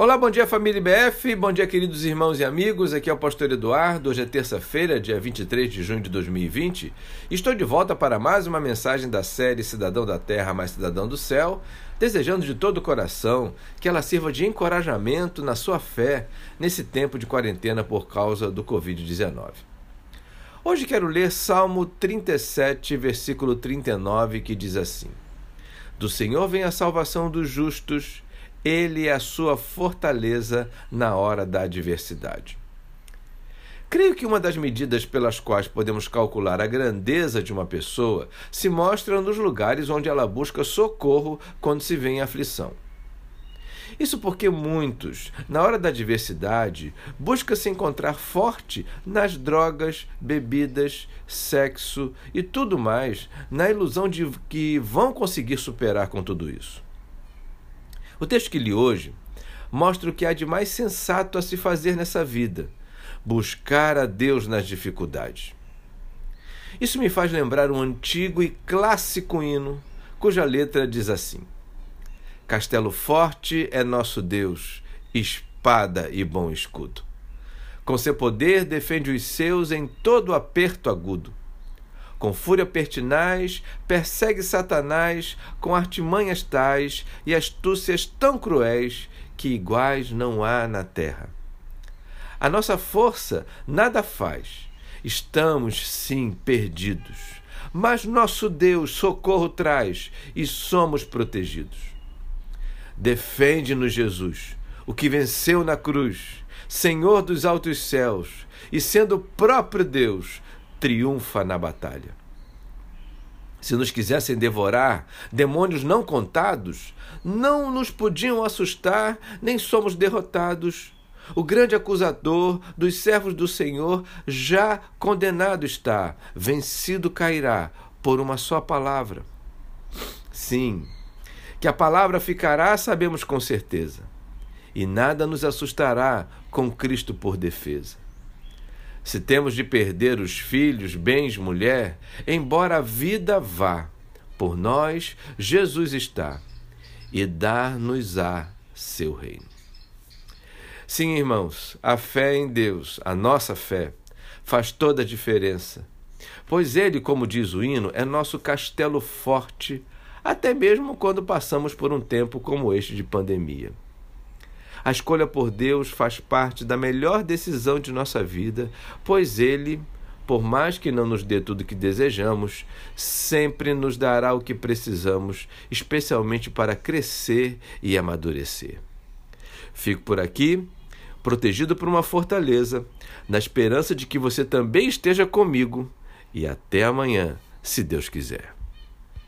Olá, bom dia família IBF, bom dia queridos irmãos e amigos, aqui é o pastor Eduardo, hoje é terça-feira, dia 23 de junho de 2020 Estou de volta para mais uma mensagem da série Cidadão da Terra mais Cidadão do Céu Desejando de todo o coração que ela sirva de encorajamento na sua fé nesse tempo de quarentena por causa do Covid-19 Hoje quero ler Salmo 37, versículo 39, que diz assim. Do Senhor vem a salvação dos justos ele é a sua fortaleza na hora da adversidade. Creio que uma das medidas pelas quais podemos calcular a grandeza de uma pessoa se mostra nos lugares onde ela busca socorro quando se vê em aflição. Isso porque muitos, na hora da adversidade, buscam se encontrar forte nas drogas, bebidas, sexo e tudo mais, na ilusão de que vão conseguir superar com tudo isso. O texto que li hoje mostra o que há de mais sensato a se fazer nessa vida: buscar a Deus nas dificuldades. Isso me faz lembrar um antigo e clássico hino, cuja letra diz assim: Castelo forte é nosso Deus, espada e bom escudo. Com seu poder defende os seus em todo aperto agudo. Com fúria pertinaz, persegue Satanás com artimanhas tais e astúcias tão cruéis que iguais não há na terra. A nossa força nada faz. Estamos, sim, perdidos. Mas nosso Deus socorro traz e somos protegidos. Defende-nos, Jesus, o que venceu na cruz, Senhor dos altos céus, e sendo o próprio Deus, triunfa na batalha. Se nos quisessem devorar, demônios não contados, não nos podiam assustar, nem somos derrotados. O grande acusador dos servos do Senhor já condenado está, vencido cairá por uma só palavra. Sim, que a palavra ficará, sabemos com certeza, e nada nos assustará com Cristo por defesa. Se temos de perder os filhos, bens, mulher, embora a vida vá, por nós Jesus está e dar-nos-á seu reino. Sim, irmãos, a fé em Deus, a nossa fé, faz toda a diferença, pois Ele, como diz o hino, é nosso castelo forte, até mesmo quando passamos por um tempo como este de pandemia. A escolha por Deus faz parte da melhor decisão de nossa vida, pois Ele, por mais que não nos dê tudo o que desejamos, sempre nos dará o que precisamos, especialmente para crescer e amadurecer. Fico por aqui, protegido por uma fortaleza, na esperança de que você também esteja comigo, e até amanhã, se Deus quiser.